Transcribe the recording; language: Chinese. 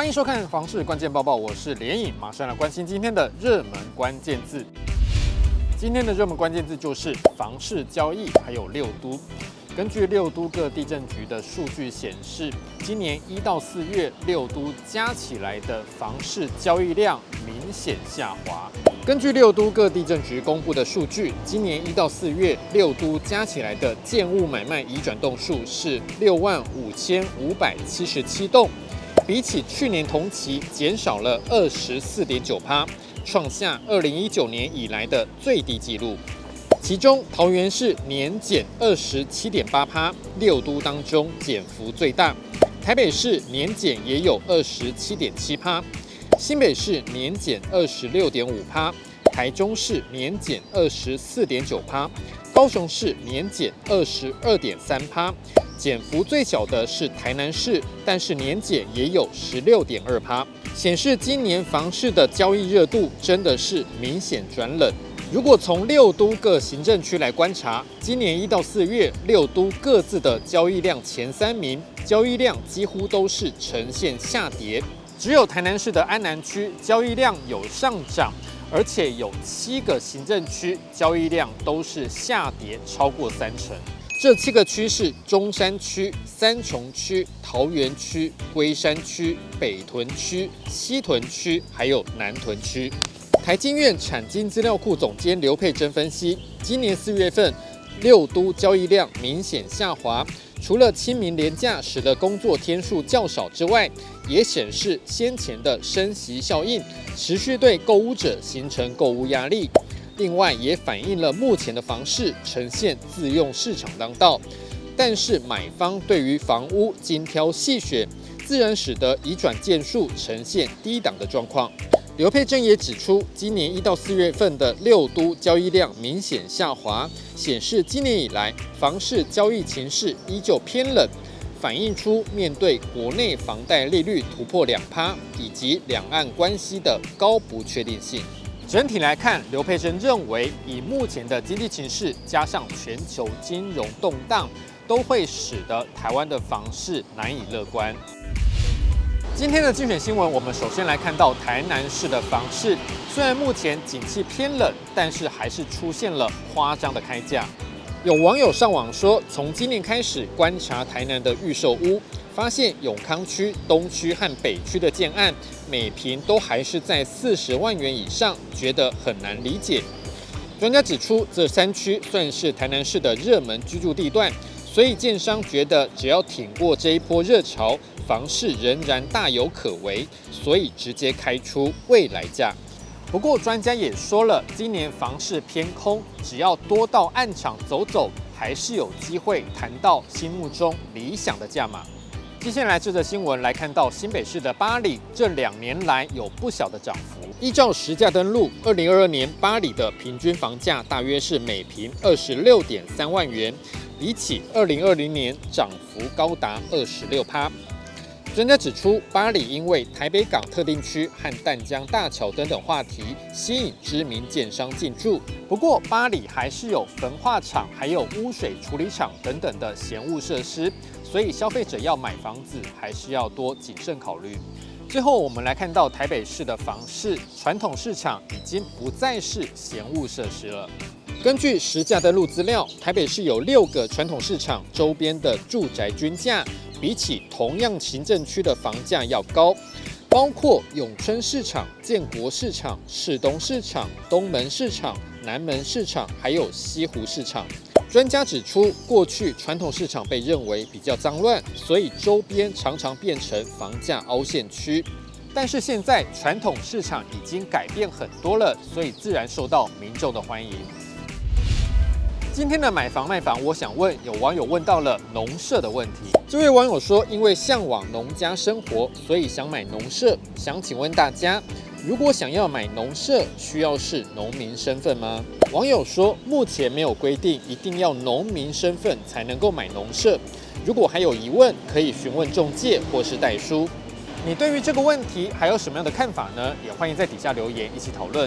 欢迎收看《房市关键报报》，我是连影，马上来关心今天的热门关键字。今天的热门关键字就是房市交易，还有六都。根据六都各地政局的数据显示，今年一到四月六都加起来的房市交易量明显下滑。根据六都各地政局公布的数据，今年一到四月六都加起来的建物买卖移转栋数是六万五千五百七十七栋，比起去年同期减少了二十四点九趴，创下二零一九年以来的最低纪录。其中，桃园市年减二十七点八趴，六都当中减幅最大；台北市年减也有二十七点七趴，新北市年减二十六点五趴，台中市年减二十四点九趴，高雄市年减二十二点三趴，减幅最小的是台南市，但是年减也有十六点二趴，显示今年房市的交易热度真的是明显转冷。如果从六都各行政区来观察，今年一到四月，六都各自的交易量前三名，交易量几乎都是呈现下跌，只有台南市的安南区交易量有上涨，而且有七个行政区交易量都是下跌超过三成。这七个区是中山区、三重区、桃园区、龟山区、北屯区、西屯区，还有南屯区。台经院产经资料库总监刘佩珍分析，今年四月份六都交易量明显下滑，除了清明廉假使得工作天数较少之外，也显示先前的升息效应持续对购屋者形成购屋压力。另外，也反映了目前的房市呈现自用市场当道，但是买方对于房屋精挑细选，自然使得移转件数呈现低档的状况。刘佩珍也指出，今年一到四月份的六都交易量明显下滑，显示今年以来房市交易情势依旧偏冷，反映出面对国内房贷利率突破两趴，以及两岸关系的高不确定性。整体来看，刘佩珍认为，以目前的经济情势加上全球金融动荡，都会使得台湾的房市难以乐观。今天的精选新闻，我们首先来看到台南市的房市，虽然目前景气偏冷，但是还是出现了夸张的开价。有网友上网说，从今年开始观察台南的预售屋，发现永康区、东区和北区的建案，每坪都还是在四十万元以上，觉得很难理解。专家指出，这三区算是台南市的热门居住地段。所以，建商觉得只要挺过这一波热潮，房市仍然大有可为，所以直接开出未来价。不过，专家也说了，今年房市偏空，只要多到案场走走，还是有机会谈到心目中理想的价码。接下来这则新闻来看到新北市的八里，这两年来有不小的涨幅。依照实价登录，二零二二年八里的平均房价大约是每坪二十六点三万元。比起二零二零年，涨幅高达二十六趴。专家指出，八里因为台北港特定区和淡江大桥等等话题，吸引知名建商进驻。不过，八里还是有焚化厂、还有污水处理厂等等的嫌恶设施，所以消费者要买房子，还是要多谨慎考虑。最后，我们来看到台北市的房市，传统市场已经不再是嫌恶设施了。根据实价登录资料，台北市有六个传统市场周边的住宅均价，比起同样行政区的房价要高，包括永春市场、建国市场、市东市场、东门市场、南门市场，还有西湖市场。专家指出，过去传统市场被认为比较脏乱，所以周边常常变成房价凹陷区。但是现在传统市场已经改变很多了，所以自然受到民众的欢迎。今天的买房卖房，我想问有网友问到了农舍的问题。这位网友说，因为向往农家生活，所以想买农舍。想请问大家，如果想要买农舍，需要是农民身份吗？网友说，目前没有规定一定要农民身份才能够买农舍。如果还有疑问，可以询问中介或是代书。你对于这个问题还有什么样的看法呢？也欢迎在底下留言一起讨论。